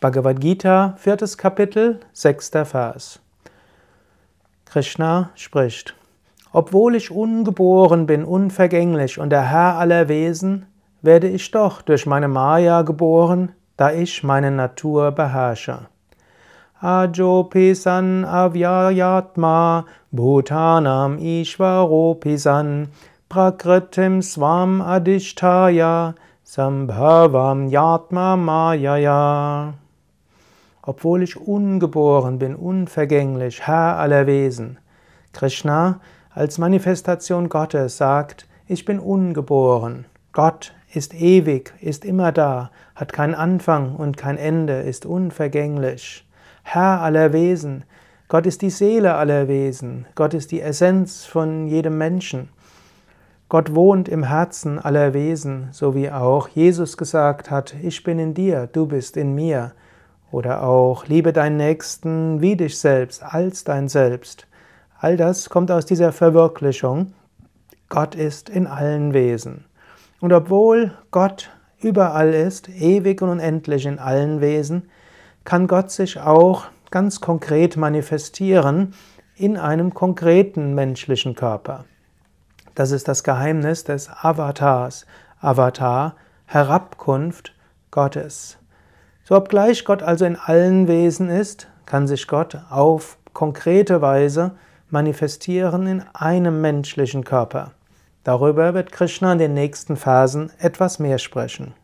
Bhagavad Gita, viertes Kapitel, sechster Vers. Krishna spricht, obwohl ich ungeboren bin, unvergänglich und der Herr aller Wesen, werde ich doch durch meine Maya geboren, da ich meine Natur beherrsche. Ajopisan avyayatma bhutanam ishvaropisan prakritim swam adishtaya sambhavam yatma mayaya obwohl ich ungeboren bin, unvergänglich, Herr aller Wesen. Krishna als Manifestation Gottes sagt, ich bin ungeboren. Gott ist ewig, ist immer da, hat keinen Anfang und kein Ende, ist unvergänglich. Herr aller Wesen. Gott ist die Seele aller Wesen. Gott ist die Essenz von jedem Menschen. Gott wohnt im Herzen aller Wesen, so wie auch Jesus gesagt hat, ich bin in dir, du bist in mir. Oder auch, liebe deinen Nächsten wie dich selbst, als dein Selbst. All das kommt aus dieser Verwirklichung. Gott ist in allen Wesen. Und obwohl Gott überall ist, ewig und unendlich in allen Wesen, kann Gott sich auch ganz konkret manifestieren in einem konkreten menschlichen Körper. Das ist das Geheimnis des Avatars. Avatar, Herabkunft Gottes. So obgleich Gott also in allen Wesen ist, kann sich Gott auf konkrete Weise manifestieren in einem menschlichen Körper. Darüber wird Krishna in den nächsten Phasen etwas mehr sprechen.